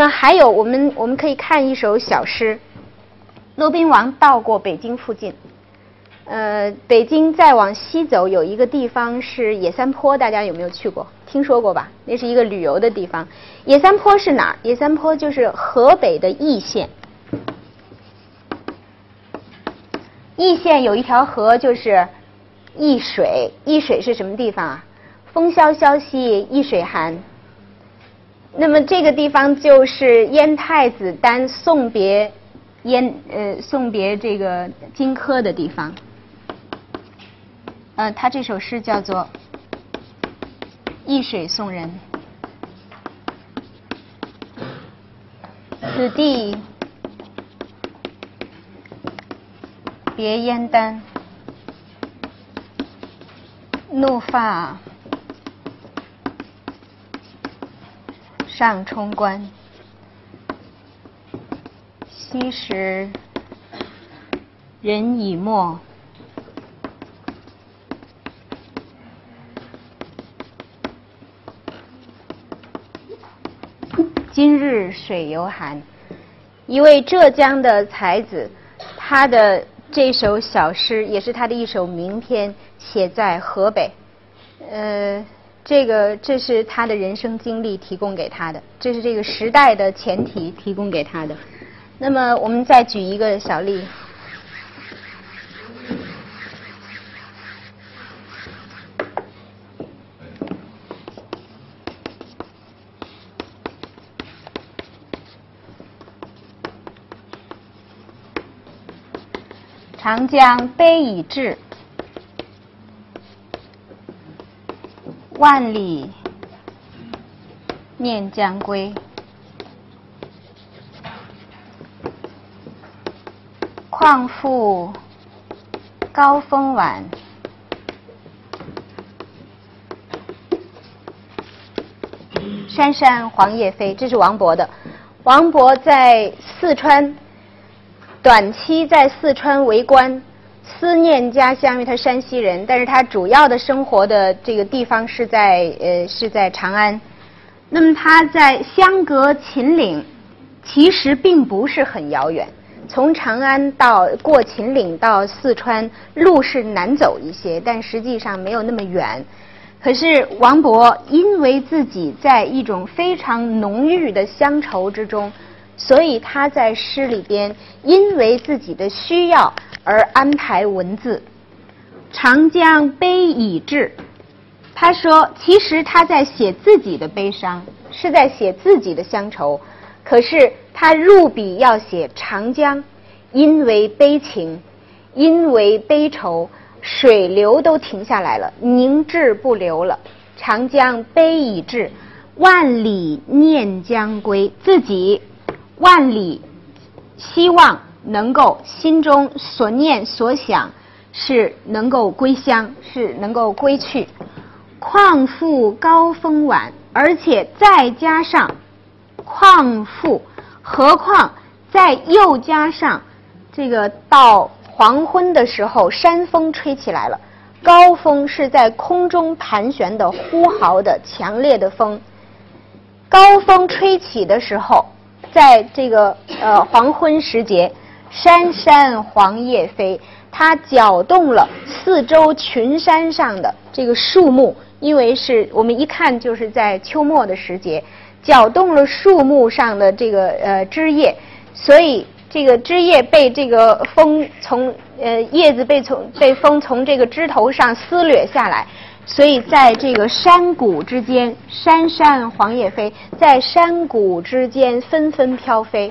那么还有，我们我们可以看一首小诗。骆宾王到过北京附近，呃，北京再往西走有一个地方是野三坡，大家有没有去过？听说过吧？那是一个旅游的地方。野三坡是哪儿？野三坡就是河北的易县。易县有一条河，就是易水。易水是什么地方啊？风萧萧兮易水寒。那么这个地方就是燕太子丹送别。燕呃送别这个荆轲的地方，呃，他这首诗叫做《易水送人》。此地别燕丹，怒发上冲冠。昔时人已没，今日水犹寒。一位浙江的才子，他的这首小诗也是他的一首名篇，写在河北。呃，这个这是他的人生经历提供给他的，这是这个时代的前提提供给他的。那么，我们再举一个小例。长江悲已滞，万里念将归。况复高风晚，山山黄叶飞。这是王勃的。王勃在四川短期在四川为官，思念家乡，因为他山西人，但是他主要的生活的这个地方是在呃是在长安。那么他在相隔秦岭，其实并不是很遥远。从长安到过秦岭到四川，路是难走一些，但实际上没有那么远。可是王勃因为自己在一种非常浓郁的乡愁之中，所以他在诗里边因为自己的需要而安排文字。长江悲已滞，他说，其实他在写自己的悲伤，是在写自己的乡愁。可是他入笔要写长江，因为悲情，因为悲愁，水流都停下来了，凝滞不流了。长江悲已滞，万里念将归。自己万里希望能够心中所念所想是能够归乡，是能够归去。况复高峰晚，而且再加上。况复，何况再又加上这个到黄昏的时候，山风吹起来了。高峰是在空中盘旋的呼号的强烈的风。高峰吹起的时候，在这个呃黄昏时节，山山黄叶飞，它搅动了四周群山上的这个树木，因为是我们一看就是在秋末的时节。搅动了树木上的这个呃枝叶，所以这个枝叶被这个风从呃叶子被从被风从这个枝头上撕掠下来，所以在这个山谷之间，山山黄叶飞，在山谷之间纷纷飘飞。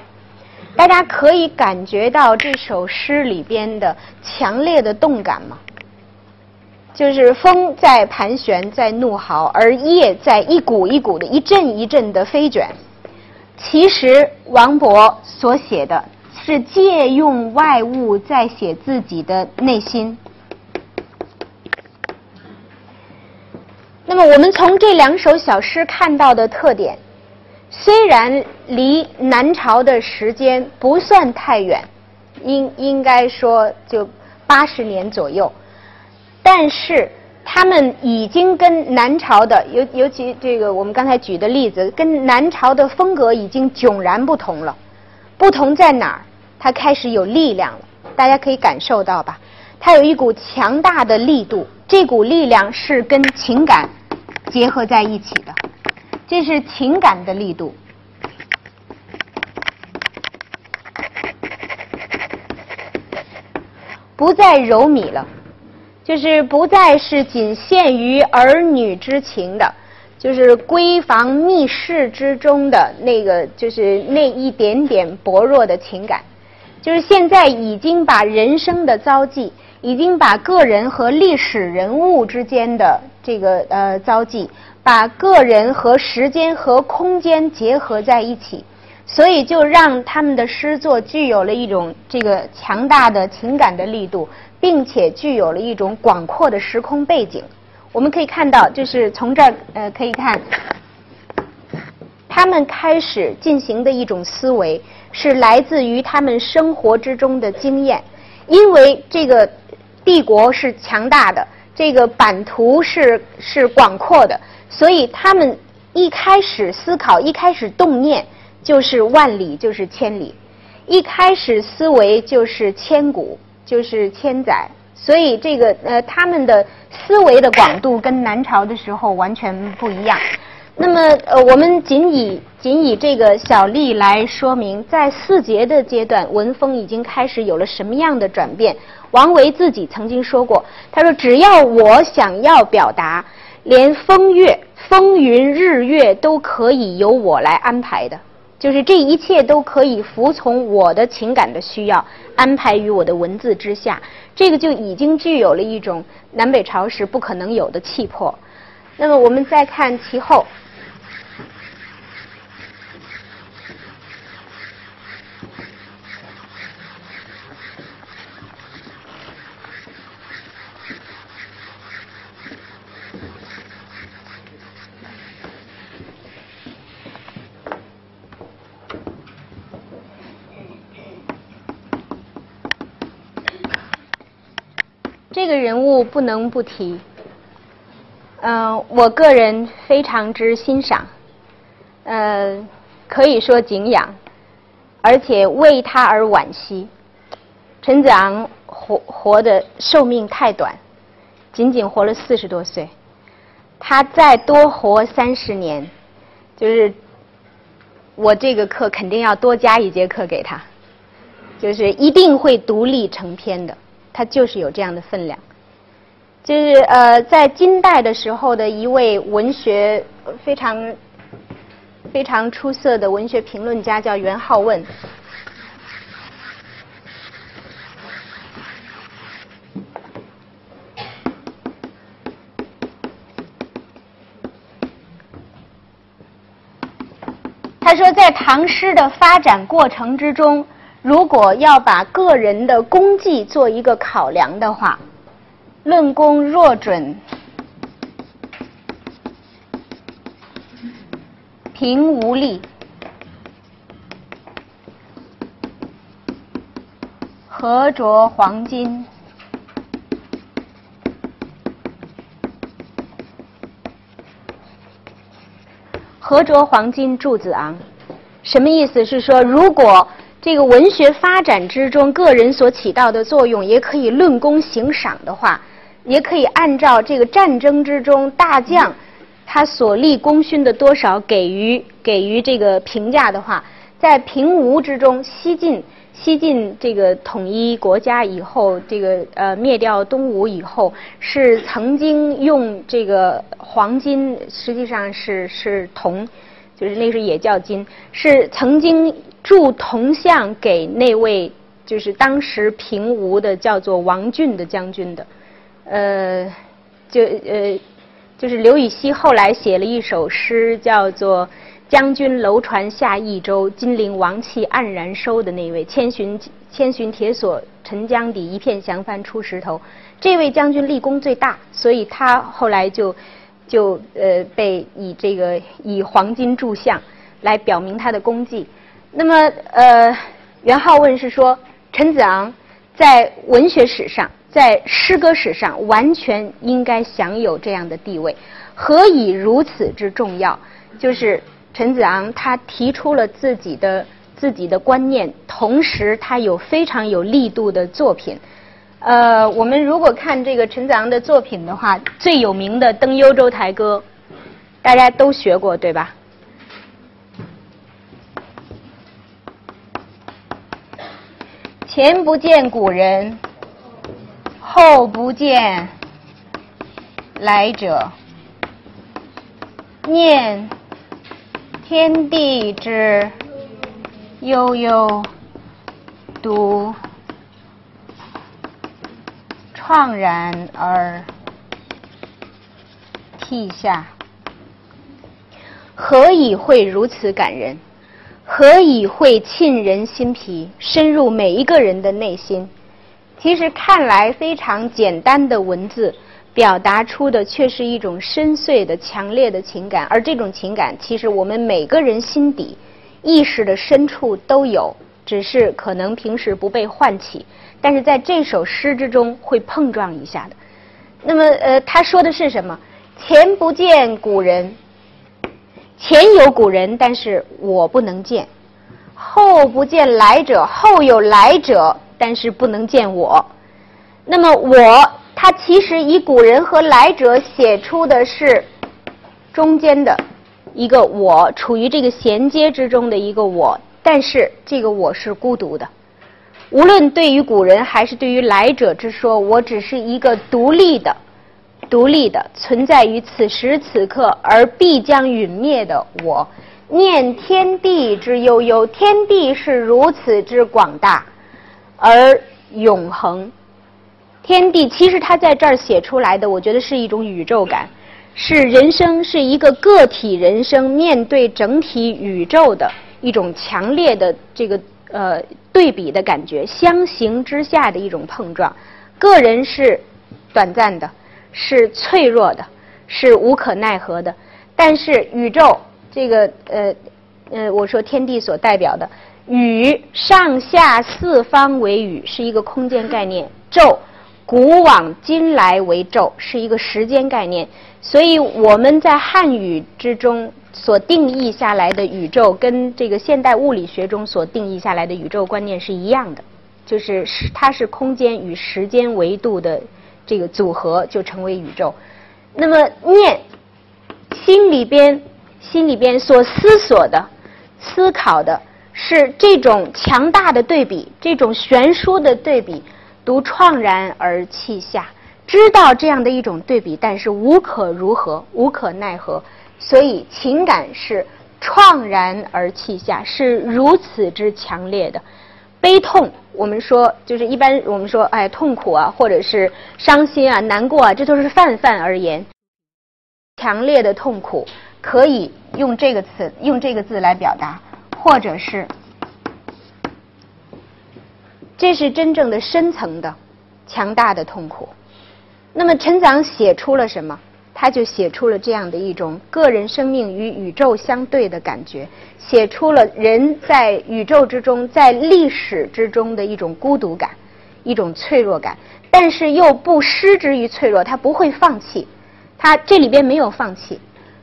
大家可以感觉到这首诗里边的强烈的动感吗？就是风在盘旋，在怒号，而叶在一股一股的、一阵一阵的飞卷。其实王勃所写的是借用外物在写自己的内心。那么，我们从这两首小诗看到的特点，虽然离南朝的时间不算太远，应应该说就八十年左右。但是他们已经跟南朝的尤尤其这个我们刚才举的例子，跟南朝的风格已经迥然不同了。不同在哪儿？它开始有力量了，大家可以感受到吧？它有一股强大的力度，这股力量是跟情感结合在一起的，这是情感的力度，不再柔靡了。就是不再是仅限于儿女之情的，就是闺房密室之中的那个，就是那一点点薄弱的情感，就是现在已经把人生的遭际，已经把个人和历史人物之间的这个呃遭际，把个人和时间和空间结合在一起，所以就让他们的诗作具有了一种这个强大的情感的力度。并且具有了一种广阔的时空背景。我们可以看到，就是从这儿呃可以看，他们开始进行的一种思维是来自于他们生活之中的经验。因为这个帝国是强大的，这个版图是是广阔的，所以他们一开始思考，一开始动念就是万里就是千里，一开始思维就是千古。就是千载，所以这个呃，他们的思维的广度跟南朝的时候完全不一样。那么呃，我们仅以仅以这个小例来说明，在四杰的阶段，文风已经开始有了什么样的转变。王维自己曾经说过，他说：“只要我想要表达，连风月、风云、日月都可以由我来安排的。”就是这一切都可以服从我的情感的需要，安排于我的文字之下，这个就已经具有了一种南北朝时不可能有的气魄。那么我们再看其后。个人物不能不提，嗯，我个人非常之欣赏，呃，可以说敬仰，而且为他而惋惜。陈子昂活活的寿命太短，仅仅活了四十多岁，他再多活三十年，就是我这个课肯定要多加一节课给他，就是一定会独立成篇的。他就是有这样的分量，就是呃，在金代的时候的一位文学非常非常出色的文学评论家，叫元好问。他说，在唐诗的发展过程之中。如果要把个人的功绩做一个考量的话，论功若准，平无力，何着黄金？何着黄金？柱子昂，什么意思？是说如果。这个文学发展之中，个人所起到的作用，也可以论功行赏的话，也可以按照这个战争之中大将他所立功勋的多少给予给予这个评价的话，在平吴之中，西晋西晋这个统一国家以后，这个呃灭掉东吴以后，是曾经用这个黄金，实际上是是铜。就是那时也叫金，是曾经铸铜像给那位就是当时平吴的叫做王俊的将军的，呃，就呃，就是刘禹锡后来写了一首诗，叫做《将军楼船下益州，金陵王气黯然收》的那位，千寻千寻铁锁沉江底，一片降帆出石头。这位将军立功最大，所以他后来就。就呃被以这个以黄金铸像来表明他的功绩。那么呃，元好问是说陈子昂在文学史上在诗歌史上完全应该享有这样的地位。何以如此之重要？就是陈子昂他提出了自己的自己的观念，同时他有非常有力度的作品。呃，我们如果看这个陈子昂的作品的话，最有名的《登幽州台歌》，大家都学过对吧？前不见古人，后不见来者。念天地之悠悠，独怅然而涕下。何以会如此感人？何以会沁人心脾，深入每一个人的内心？其实看来非常简单的文字，表达出的却是一种深邃的、强烈的情感。而这种情感，其实我们每个人心底、意识的深处都有，只是可能平时不被唤起，但是在这首诗之中会碰撞一下的。那么，呃，他说的是什么？前不见古人。前有古人，但是我不能见；后不见来者，后有来者，但是不能见我。那么我，他其实以古人和来者写出的是中间的一个我，处于这个衔接之中的一个我，但是这个我是孤独的。无论对于古人还是对于来者之说，我只是一个独立的。独立的存在于此时此刻，而必将陨灭的我，念天地之悠悠，天地是如此之广大而永恒。天地其实他在这儿写出来的，我觉得是一种宇宙感，是人生是一个个体人生面对整体宇宙的一种强烈的这个呃对比的感觉，相形之下的一种碰撞。个人是短暂的。是脆弱的，是无可奈何的。但是宇宙这个呃呃，我说天地所代表的宇，上下四方为宇，是一个空间概念；宙，古往今来为宙，是一个时间概念。所以我们在汉语之中所定义下来的宇宙，跟这个现代物理学中所定义下来的宇宙观念是一样的，就是它是空间与时间维度的。这个组合就成为宇宙。那么念，心里边心里边所思索的、思考的是这种强大的对比，这种悬殊的对比，独怆然而泣下。知道这样的一种对比，但是无可如何，无可奈何，所以情感是怆然而泣下，是如此之强烈的。悲痛，我们说就是一般我们说，哎，痛苦啊，或者是伤心啊、难过啊，这都是泛泛而言。强烈的痛苦可以用这个词、用这个字来表达，或者是，这是真正的深层的、强大的痛苦。那么陈子昂写出了什么？他就写出了这样的一种个人生命与宇宙相对的感觉，写出了人在宇宙之中、在历史之中的一种孤独感、一种脆弱感，但是又不失之于脆弱，他不会放弃。他这里边没有放弃，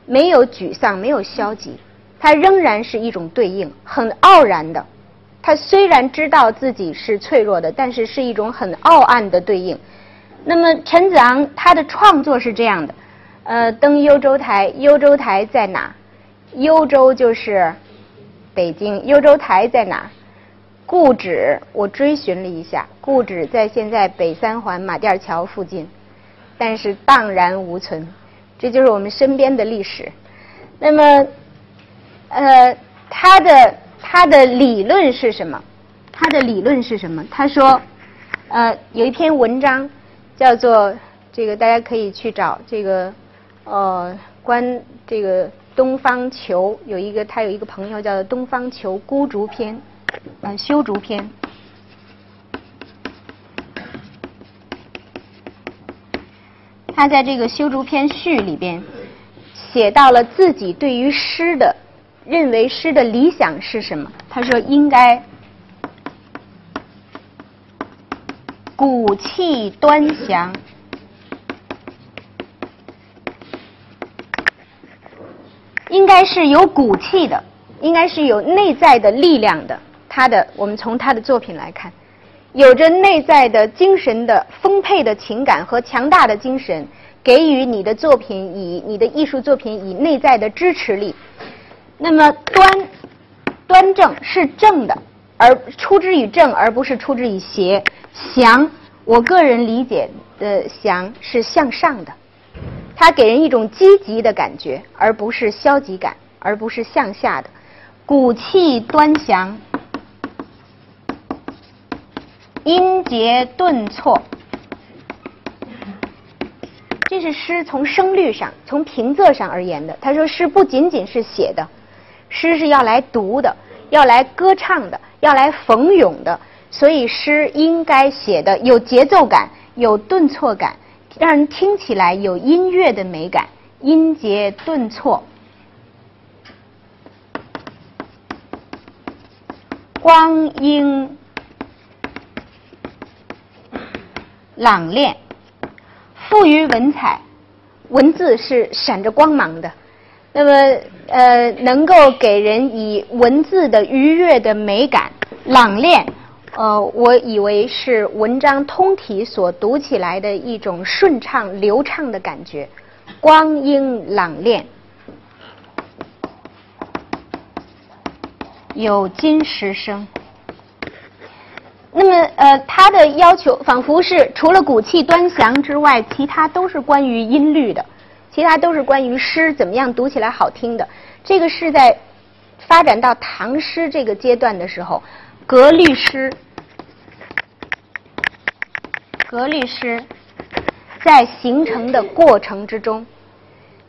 没有沮丧，没有消极，他仍然是一种对应，很傲然的。他虽然知道自己是脆弱的，但是是一种很傲岸的对应。那么陈子昂他的创作是这样的。呃，登幽州台，幽州台在哪？幽州就是北京，幽州台在哪？故址我追寻了一下，故址在现在北三环马甸桥附近，但是荡然无存。这就是我们身边的历史。那么，呃，他的他的理论是什么？他的理论是什么？他说，呃，有一篇文章叫做这个，大家可以去找这个。呃，关这个东方求有一个，他有一个朋友叫做东方求孤竹篇，嗯，修竹篇。他在这个修竹篇序里边写到了自己对于诗的认为诗的理想是什么？他说应该骨气端详，应该是有骨气的，应该是有内在的力量的。他的，我们从他的作品来看，有着内在的精神的丰沛的情感和强大的精神，给予你的作品以你的艺术作品以内在的支持力。那么端端正是正的，而出之于正，而不是出之于邪。祥，我个人理解的祥是向上的。它给人一种积极的感觉，而不是消极感，而不是向下的。骨气端详，音节顿挫。这是诗从声律上、从平仄上而言的。他说，诗不仅仅是写的，诗是要来读的，要来歌唱的，要来逢咏的。所以，诗应该写的有节奏感，有顿挫感。让人听起来有音乐的美感，音节顿挫，光阴朗练，富于文采，文字是闪着光芒的。那么，呃，能够给人以文字的愉悦的美感，朗练。呃，我以为是文章通体所读起来的一种顺畅流畅的感觉，光阴朗练，有金石声。那么，呃，他的要求仿佛是除了骨气端详之外，其他都是关于音律的，其他都是关于诗怎么样读起来好听的。这个是在发展到唐诗这个阶段的时候，格律诗。格律诗在形成的过程之中，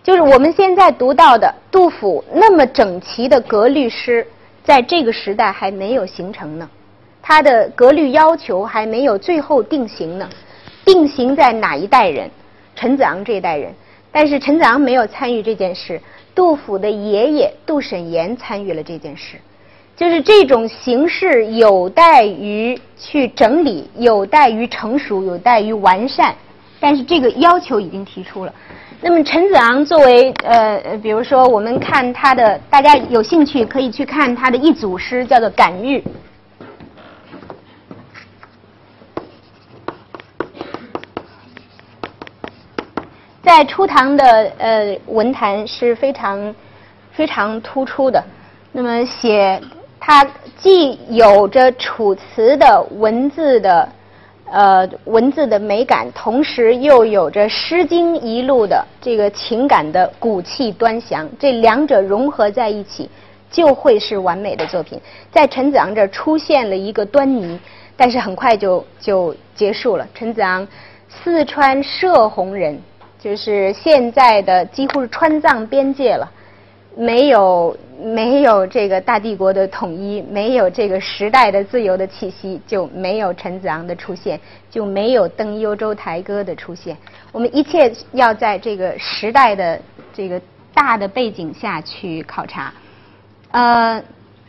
就是我们现在读到的杜甫那么整齐的格律诗，在这个时代还没有形成呢。他的格律要求还没有最后定型呢。定型在哪一代人？陈子昂这一代人。但是陈子昂没有参与这件事，杜甫的爷爷杜审言参与了这件事。就是这种形式有待于去整理，有待于成熟，有待于完善。但是这个要求已经提出了。那么陈子昂作为呃，比如说我们看他的，大家有兴趣可以去看他的一组诗，叫做《感遇》。在初唐的呃文坛是非常非常突出的。那么写。它既有着楚辞的文字的呃文字的美感，同时又有着《诗经》一路的这个情感的骨气端详，这两者融合在一起，就会是完美的作品。在陈子昂这儿出现了一个端倪，但是很快就就结束了。陈子昂，四川射洪人，就是现在的几乎是川藏边界了。没有没有这个大帝国的统一，没有这个时代的自由的气息，就没有陈子昂的出现，就没有登幽州台歌的出现。我们一切要在这个时代的这个大的背景下去考察。呃，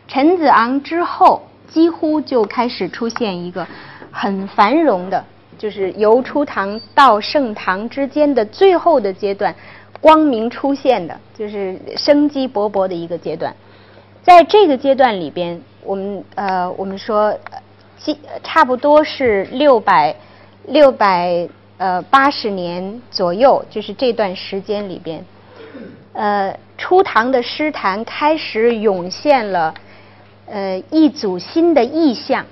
陈子昂之后，几乎就开始出现一个很繁荣的，就是由初唐到盛唐之间的最后的阶段。光明出现的，就是生机勃勃的一个阶段。在这个阶段里边，我们呃，我们说，差不多是六百六百呃八十年左右，就是这段时间里边，呃，初唐的诗坛开始涌现了呃一组新的意象，